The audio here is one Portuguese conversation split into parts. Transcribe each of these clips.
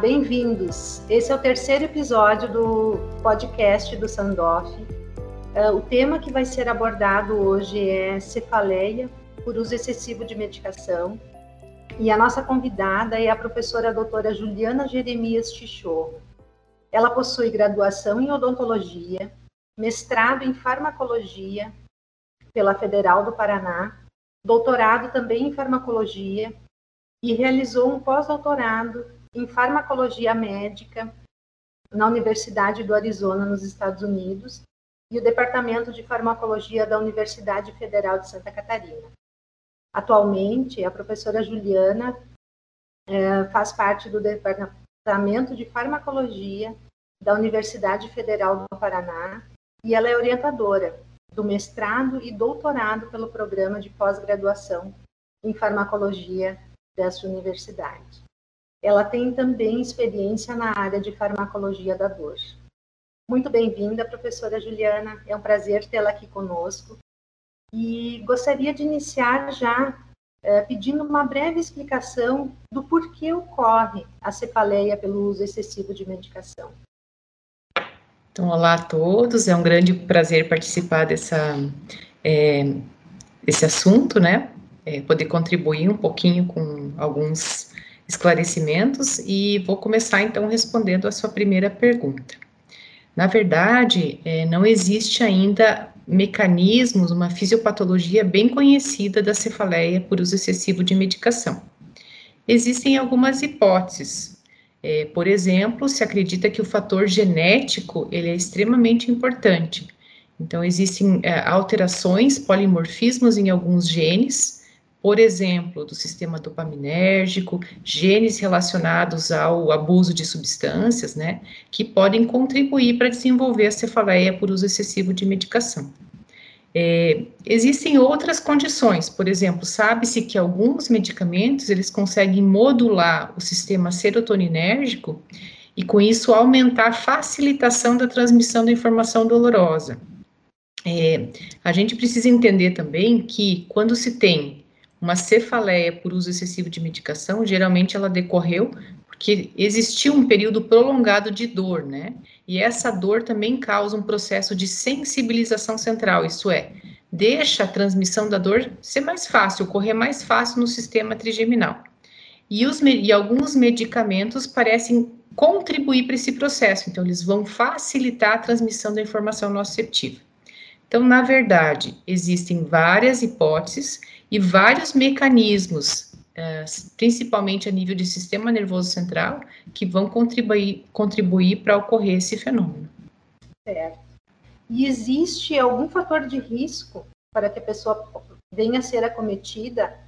Bem-vindos. Esse é o terceiro episódio do podcast do Sandoff. Uh, o tema que vai ser abordado hoje é cefaleia por uso excessivo de medicação. E a nossa convidada é a professora doutora Juliana Jeremias Tichorro. Ela possui graduação em odontologia, mestrado em farmacologia pela Federal do Paraná, doutorado também em farmacologia e realizou um pós-doutorado em farmacologia médica na Universidade do Arizona, nos Estados Unidos, e o Departamento de Farmacologia da Universidade Federal de Santa Catarina. Atualmente, a professora Juliana é, faz parte do Departamento de Farmacologia da Universidade Federal do Paraná e ela é orientadora do mestrado e doutorado pelo programa de pós-graduação em farmacologia dessa universidade. Ela tem também experiência na área de farmacologia da dor. Muito bem-vinda, professora Juliana. É um prazer tê-la aqui conosco. E gostaria de iniciar já é, pedindo uma breve explicação do porquê ocorre a cefaleia pelo uso excessivo de medicação. Então, olá a todos. É um grande prazer participar dessa é, esse assunto, né? é, poder contribuir um pouquinho com alguns esclarecimentos e vou começar então respondendo a sua primeira pergunta. Na verdade, é, não existe ainda mecanismos, uma fisiopatologia bem conhecida da cefaleia por uso excessivo de medicação. Existem algumas hipóteses. É, por exemplo, se acredita que o fator genético ele é extremamente importante. Então, existem é, alterações, polimorfismos em alguns genes, por exemplo, do sistema dopaminérgico, genes relacionados ao abuso de substâncias, né, que podem contribuir para desenvolver a cefaleia por uso excessivo de medicação. É, existem outras condições, por exemplo, sabe-se que alguns medicamentos eles conseguem modular o sistema serotoninérgico e com isso aumentar a facilitação da transmissão da informação dolorosa. É, a gente precisa entender também que quando se tem uma cefaleia por uso excessivo de medicação, geralmente ela decorreu porque existiu um período prolongado de dor, né? E essa dor também causa um processo de sensibilização central, isso é, deixa a transmissão da dor ser mais fácil, ocorrer mais fácil no sistema trigeminal. E, os, e alguns medicamentos parecem contribuir para esse processo, então eles vão facilitar a transmissão da informação nociceptiva. Então, na verdade, existem várias hipóteses e vários mecanismos, uh, principalmente a nível de sistema nervoso central, que vão contribuir, contribuir para ocorrer esse fenômeno. Certo. E existe algum fator de risco para que a pessoa venha a ser acometida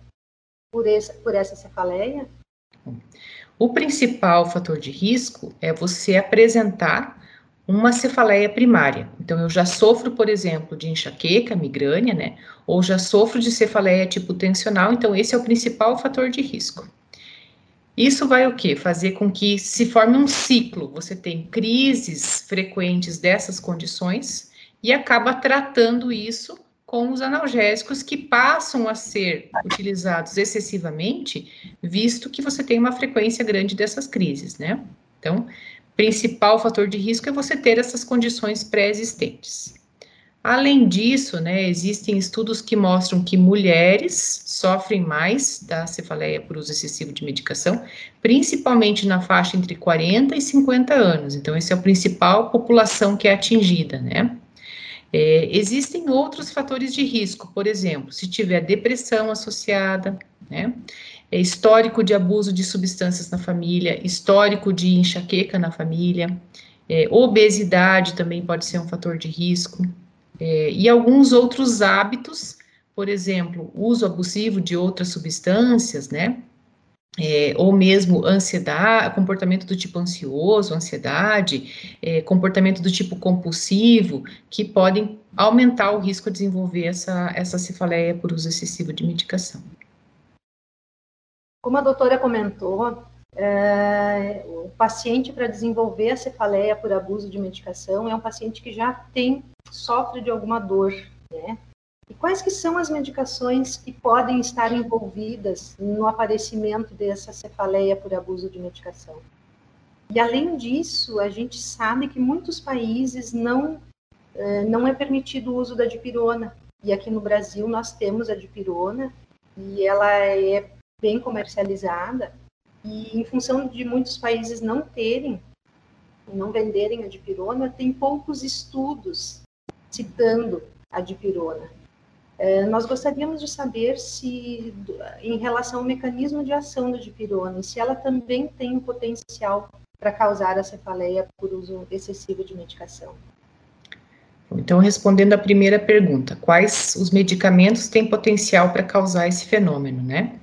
por essa, por essa cefaleia? O principal fator de risco é você apresentar uma cefaleia primária. Então, eu já sofro, por exemplo, de enxaqueca, migrânia, né? Ou já sofro de cefaleia tipo tensional, então esse é o principal fator de risco. Isso vai o quê? Fazer com que se forme um ciclo. Você tem crises frequentes dessas condições e acaba tratando isso com os analgésicos que passam a ser utilizados excessivamente, visto que você tem uma frequência grande dessas crises, né? Então, principal fator de risco é você ter essas condições pré-existentes. Além disso, né, existem estudos que mostram que mulheres sofrem mais da cefaleia por uso excessivo de medicação, principalmente na faixa entre 40 e 50 anos. Então, essa é a principal população que é atingida, né? É, existem outros fatores de risco, por exemplo, se tiver depressão associada, né? É, histórico de abuso de substâncias na família, histórico de enxaqueca na família, é, obesidade também pode ser um fator de risco, é, e alguns outros hábitos, por exemplo, uso abusivo de outras substâncias, né? É, ou mesmo ansiedade, comportamento do tipo ansioso, ansiedade, é, comportamento do tipo compulsivo, que podem aumentar o risco de desenvolver essa, essa cefaleia por uso excessivo de medicação. Como a doutora comentou, é, o paciente para desenvolver a cefaleia por abuso de medicação é um paciente que já tem, sofre de alguma dor, né? E quais que são as medicações que podem estar envolvidas no aparecimento dessa cefaleia por abuso de medicação? E além disso, a gente sabe que muitos países não eh, não é permitido o uso da dipirona. E aqui no Brasil nós temos a dipirona e ela é bem comercializada. E em função de muitos países não terem, não venderem a dipirona, tem poucos estudos citando a dipirona. É, nós gostaríamos de saber se, em relação ao mecanismo de ação da dipirona, se ela também tem um potencial para causar a cefaleia por uso excessivo de medicação. Então, respondendo à primeira pergunta, quais os medicamentos têm potencial para causar esse fenômeno, né?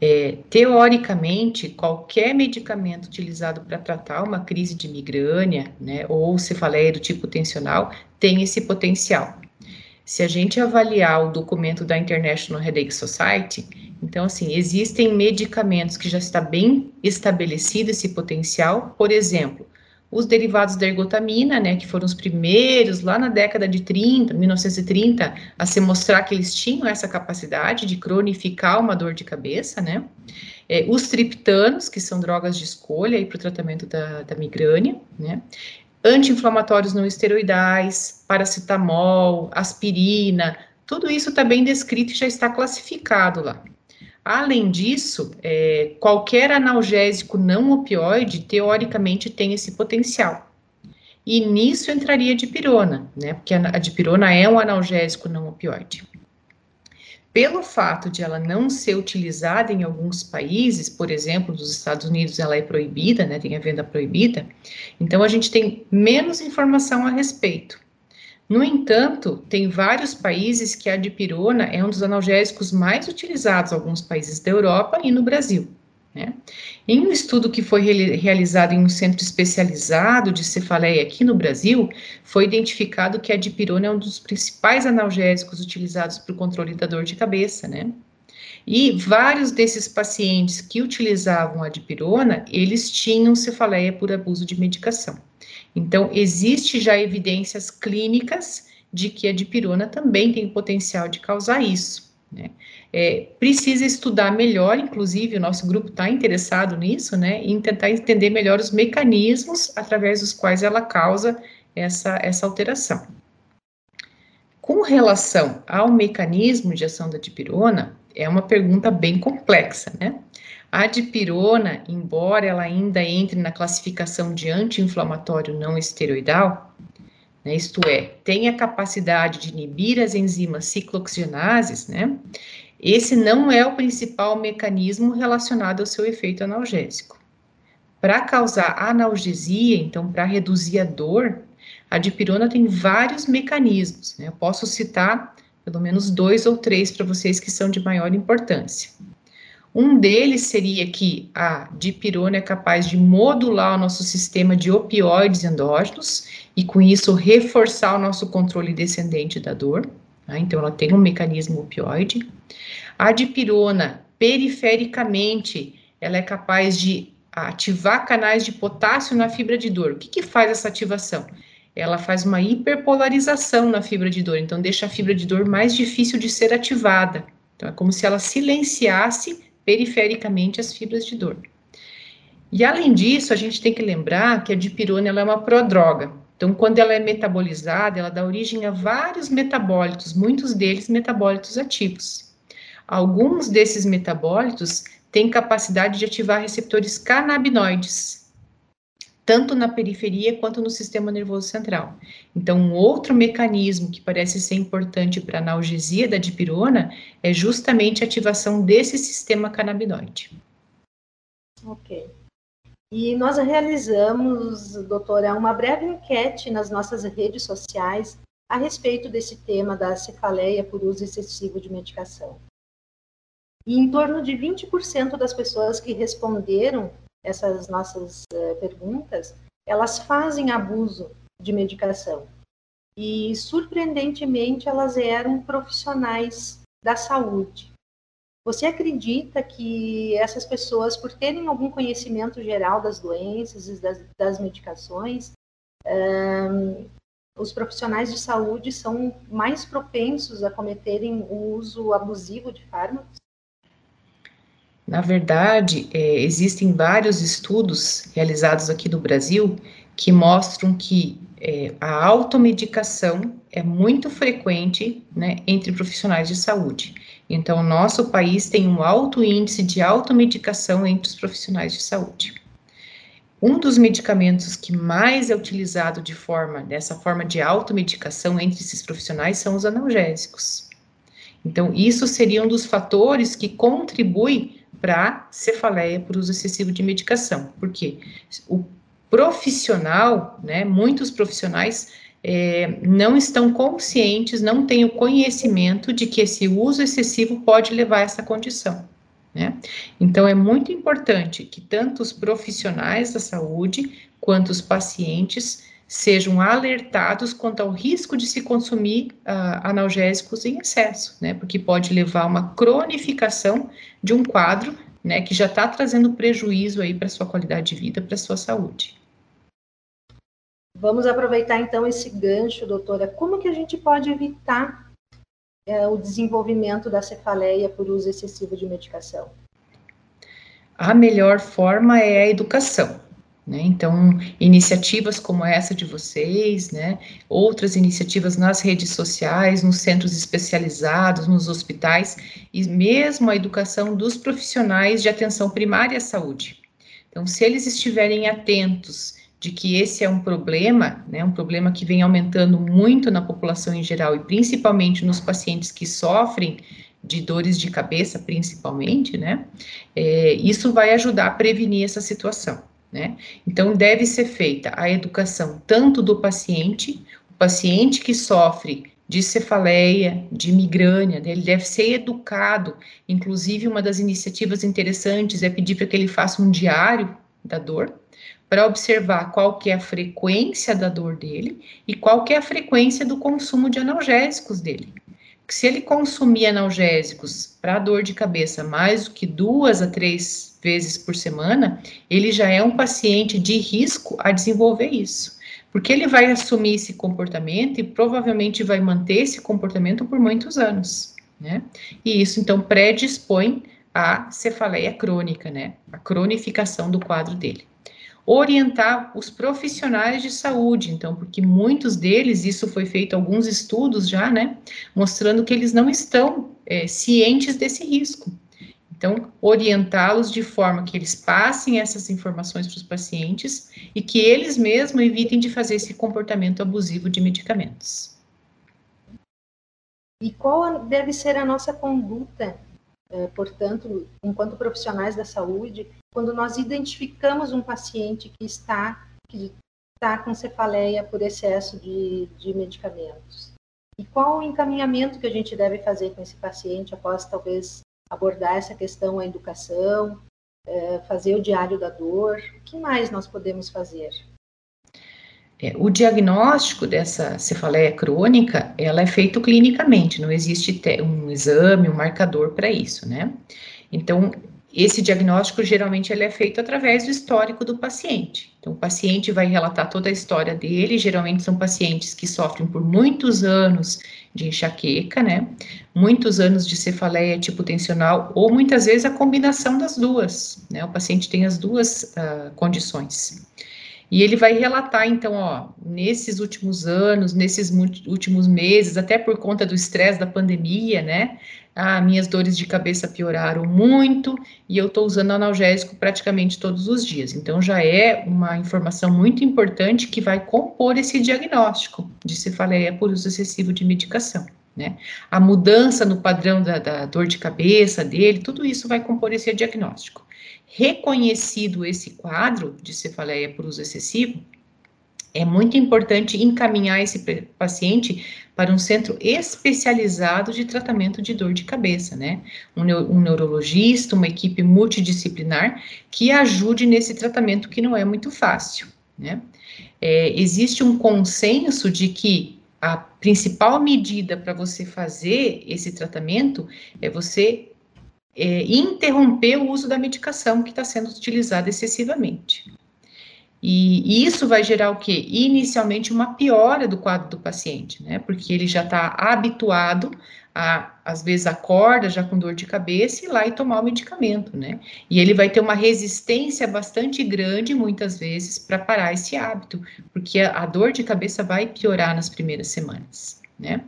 É, teoricamente, qualquer medicamento utilizado para tratar uma crise de migrânia, né, ou cefaleia do tipo tensional, tem esse potencial. Se a gente avaliar o documento da International Headache Society, então, assim, existem medicamentos que já está bem estabelecido esse potencial, por exemplo, os derivados da ergotamina, né, que foram os primeiros lá na década de 30, 1930, a se mostrar que eles tinham essa capacidade de cronificar uma dor de cabeça, né, é, os triptanos, que são drogas de escolha para o tratamento da, da migrânia, né, anti-inflamatórios não esteroidais, paracetamol, aspirina, tudo isso está bem descrito e já está classificado lá. Além disso, é, qualquer analgésico não opioide, teoricamente, tem esse potencial. E nisso entraria a dipirona, né? Porque a, dipirona é um analgésico não opioide. Pelo fato de ela não ser utilizada em alguns países, por exemplo, nos Estados Unidos ela é proibida, né? Tem a venda proibida. Então a gente tem menos informação a respeito. No entanto, tem vários países que a dipirona é um dos analgésicos mais utilizados, alguns países da Europa e no Brasil. Né? Em um estudo que foi realizado em um centro especializado de cefaleia aqui no Brasil, foi identificado que a dipirona é um dos principais analgésicos utilizados para o controle da dor de cabeça, né? E vários desses pacientes que utilizavam a dipirona, eles tinham cefaleia por abuso de medicação. Então, existe já evidências clínicas de que a dipirona também tem potencial de causar isso. Né? É, precisa estudar melhor, inclusive o nosso grupo está interessado nisso, né, em tentar entender melhor os mecanismos através dos quais ela causa essa, essa alteração. Com relação ao mecanismo de ação da dipirona, é uma pergunta bem complexa, né? A dipirona, embora ela ainda entre na classificação de anti-inflamatório não esteroidal, né, isto é, tem a capacidade de inibir as enzimas ciclooxigenases, né? Esse não é o principal mecanismo relacionado ao seu efeito analgésico. Para causar analgesia, então para reduzir a dor, a dipirona tem vários mecanismos. Né? Eu posso citar pelo menos dois ou três para vocês que são de maior importância. Um deles seria que a dipirona é capaz de modular o nosso sistema de opioides endógenos e com isso reforçar o nosso controle descendente da dor. Tá? Então ela tem um mecanismo opioide. A dipirona, perifericamente, ela é capaz de ativar canais de potássio na fibra de dor. O que, que faz essa ativação? Ela faz uma hiperpolarização na fibra de dor, então deixa a fibra de dor mais difícil de ser ativada. Então é como se ela silenciasse perifericamente as fibras de dor. E além disso, a gente tem que lembrar que a dipirona é uma prodroga. Então, quando ela é metabolizada, ela dá origem a vários metabólitos, muitos deles metabólitos ativos. Alguns desses metabólitos têm capacidade de ativar receptores canabinoides, tanto na periferia quanto no sistema nervoso central. Então, um outro mecanismo que parece ser importante para a analgesia da dipirona é justamente a ativação desse sistema canabinoide. Ok. E nós realizamos, doutora, uma breve enquete nas nossas redes sociais a respeito desse tema da cefaleia por uso excessivo de medicação. E em torno de 20% das pessoas que responderam essas nossas perguntas, elas fazem abuso de medicação. E, surpreendentemente, elas eram profissionais da saúde. Você acredita que essas pessoas, por terem algum conhecimento geral das doenças e das, das medicações, um, os profissionais de saúde são mais propensos a cometerem o uso abusivo de fármacos? Na verdade, é, existem vários estudos realizados aqui no Brasil que mostram que é, a automedicação é muito frequente né, entre profissionais de saúde. Então, nosso país tem um alto índice de automedicação entre os profissionais de saúde. Um dos medicamentos que mais é utilizado de forma, dessa forma de automedicação entre esses profissionais são os analgésicos. Então, isso seria um dos fatores que contribui para cefaleia por uso excessivo de medicação. Porque o profissional, né, muitos profissionais é, não estão conscientes, não têm o conhecimento de que esse uso excessivo pode levar a essa condição. Né? Então, é muito importante que tanto os profissionais da saúde quanto os pacientes sejam alertados quanto ao risco de se consumir uh, analgésicos em excesso, né? Porque pode levar a uma cronificação de um quadro, né, que já está trazendo prejuízo aí para sua qualidade de vida, para sua saúde. Vamos aproveitar então esse gancho, doutora. Como que a gente pode evitar é, o desenvolvimento da cefaleia por uso excessivo de medicação? A melhor forma é a educação. Né? Então, iniciativas como essa de vocês, né? outras iniciativas nas redes sociais, nos centros especializados, nos hospitais, e mesmo a educação dos profissionais de atenção primária à saúde. Então, se eles estiverem atentos de que esse é um problema, né, um problema que vem aumentando muito na população em geral e principalmente nos pacientes que sofrem de dores de cabeça, principalmente, né, é, isso vai ajudar a prevenir essa situação. Né? Então, deve ser feita a educação tanto do paciente, o paciente que sofre de cefaleia, de migrânia, né? ele deve ser educado. Inclusive, uma das iniciativas interessantes é pedir para que ele faça um diário da dor, para observar qual que é a frequência da dor dele e qual que é a frequência do consumo de analgésicos dele. Se ele consumir analgésicos para dor de cabeça mais do que duas a três vezes por semana, ele já é um paciente de risco a desenvolver isso. Porque ele vai assumir esse comportamento e provavelmente vai manter esse comportamento por muitos anos, né? E isso então predispõe à cefaleia crônica, né? A cronificação do quadro dele. Orientar os profissionais de saúde, então, porque muitos deles, isso foi feito alguns estudos já, né? Mostrando que eles não estão é, cientes desse risco. Então, orientá-los de forma que eles passem essas informações para os pacientes e que eles mesmos evitem de fazer esse comportamento abusivo de medicamentos. E qual deve ser a nossa conduta, eh, portanto, enquanto profissionais da saúde, quando nós identificamos um paciente que está, que está com cefaleia por excesso de, de medicamentos? E qual o encaminhamento que a gente deve fazer com esse paciente após talvez abordar essa questão, a educação, é, fazer o diário da dor. O que mais nós podemos fazer? É, o diagnóstico dessa cefaleia crônica, ela é feito clinicamente, não existe um exame, um marcador para isso, né? Então, esse diagnóstico geralmente ele é feito através do histórico do paciente. Então, o paciente vai relatar toda a história dele, geralmente são pacientes que sofrem por muitos anos de enxaqueca, né? Muitos anos de cefaleia tipo tensional, ou muitas vezes a combinação das duas, né? O paciente tem as duas uh, condições. E ele vai relatar, então, ó, nesses últimos anos, nesses últimos meses, até por conta do estresse da pandemia, né? Ah, minhas dores de cabeça pioraram muito e eu estou usando analgésico praticamente todos os dias. Então, já é uma informação muito importante que vai compor esse diagnóstico de cefaleia por uso excessivo de medicação. Né? A mudança no padrão da, da dor de cabeça dele, tudo isso vai compor esse diagnóstico. Reconhecido esse quadro de cefaleia por uso excessivo, é muito importante encaminhar esse paciente para um centro especializado de tratamento de dor de cabeça, né? Um, um, neurologista, uma equipe multidisciplinar que ajude nesse tratamento que não é muito fácil, né? É, existe um consenso de que a principal medida para você fazer esse tratamento é você é, interromper o uso da medicação que está sendo utilizada excessivamente. E, e, isso vai gerar o quê? Inicialmente uma piora do quadro do paciente, né? Porque ele já está habituado a, às vezes acorda já com dor de cabeça e lá e tomar o medicamento, né? E ele vai ter uma resistência bastante grande, muitas vezes, para parar esse hábito, porque a, a dor de cabeça vai piorar nas primeiras semanas, né?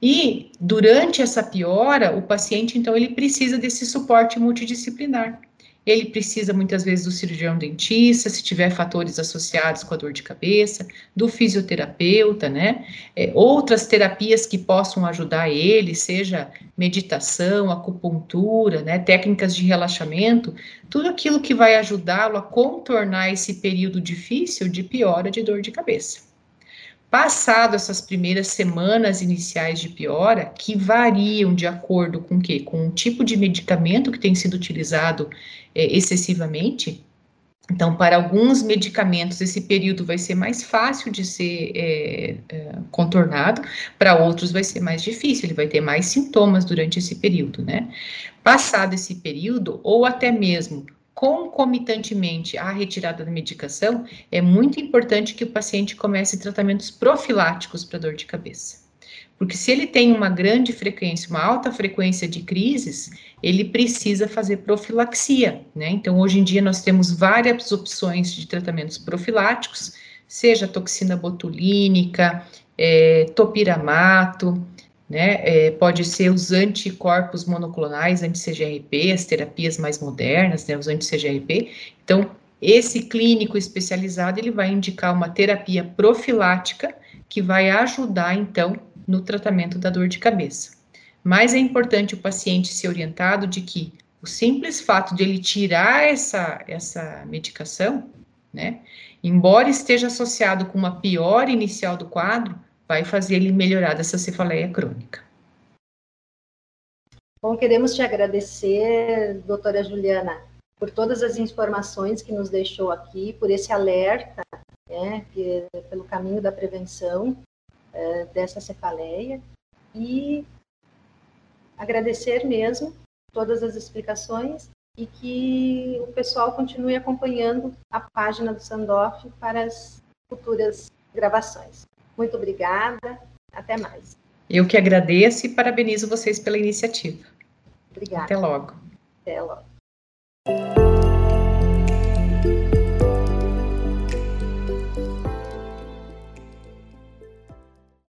E durante essa piora, o paciente, então, ele precisa desse suporte multidisciplinar. Ele precisa muitas vezes do cirurgião dentista, se tiver fatores associados com a dor de cabeça, do fisioterapeuta, né? É, outras terapias que possam ajudar ele, seja meditação, acupuntura, né? Técnicas de relaxamento, tudo aquilo que vai ajudá-lo a contornar esse período difícil de piora de dor de cabeça. Passado essas primeiras semanas iniciais de piora, que variam de acordo com o quê? Com o tipo de medicamento que tem sido utilizado é, excessivamente. Então, para alguns medicamentos, esse período vai ser mais fácil de ser é, é, contornado, para outros vai ser mais difícil, ele vai ter mais sintomas durante esse período, né? Passado esse período, ou até mesmo concomitantemente à retirada da medicação, é muito importante que o paciente comece tratamentos profiláticos para dor de cabeça. Porque se ele tem uma grande frequência, uma alta frequência de crises, ele precisa fazer profilaxia, né? Então, hoje em dia, nós temos várias opções de tratamentos profiláticos, seja toxina botulínica, é, topiramato, né? É, pode ser os anticorpos monoclonais, anti-CGRP, as terapias mais modernas, né? Os anti-CGRP. Então, esse clínico especializado, ele vai indicar uma terapia profilática que vai ajudar, então, no tratamento da dor de cabeça. Mas é importante o paciente ser orientado de que o simples fato de ele tirar essa, essa medicação, né, embora esteja associado com uma pior inicial do quadro, vai fazer ele melhorar dessa cefaleia crônica. Bom, queremos te agradecer, doutora Juliana, por todas as informações que nos deixou aqui, por esse alerta, né, que, pelo caminho da prevenção é, dessa cefaleia e agradecer mesmo todas as explicações e que o pessoal continue acompanhando a página do Sandoff para as futuras gravações. Muito obrigada, até mais. Eu que agradeço e parabenizo vocês pela iniciativa. Obrigada. Até logo. Até logo.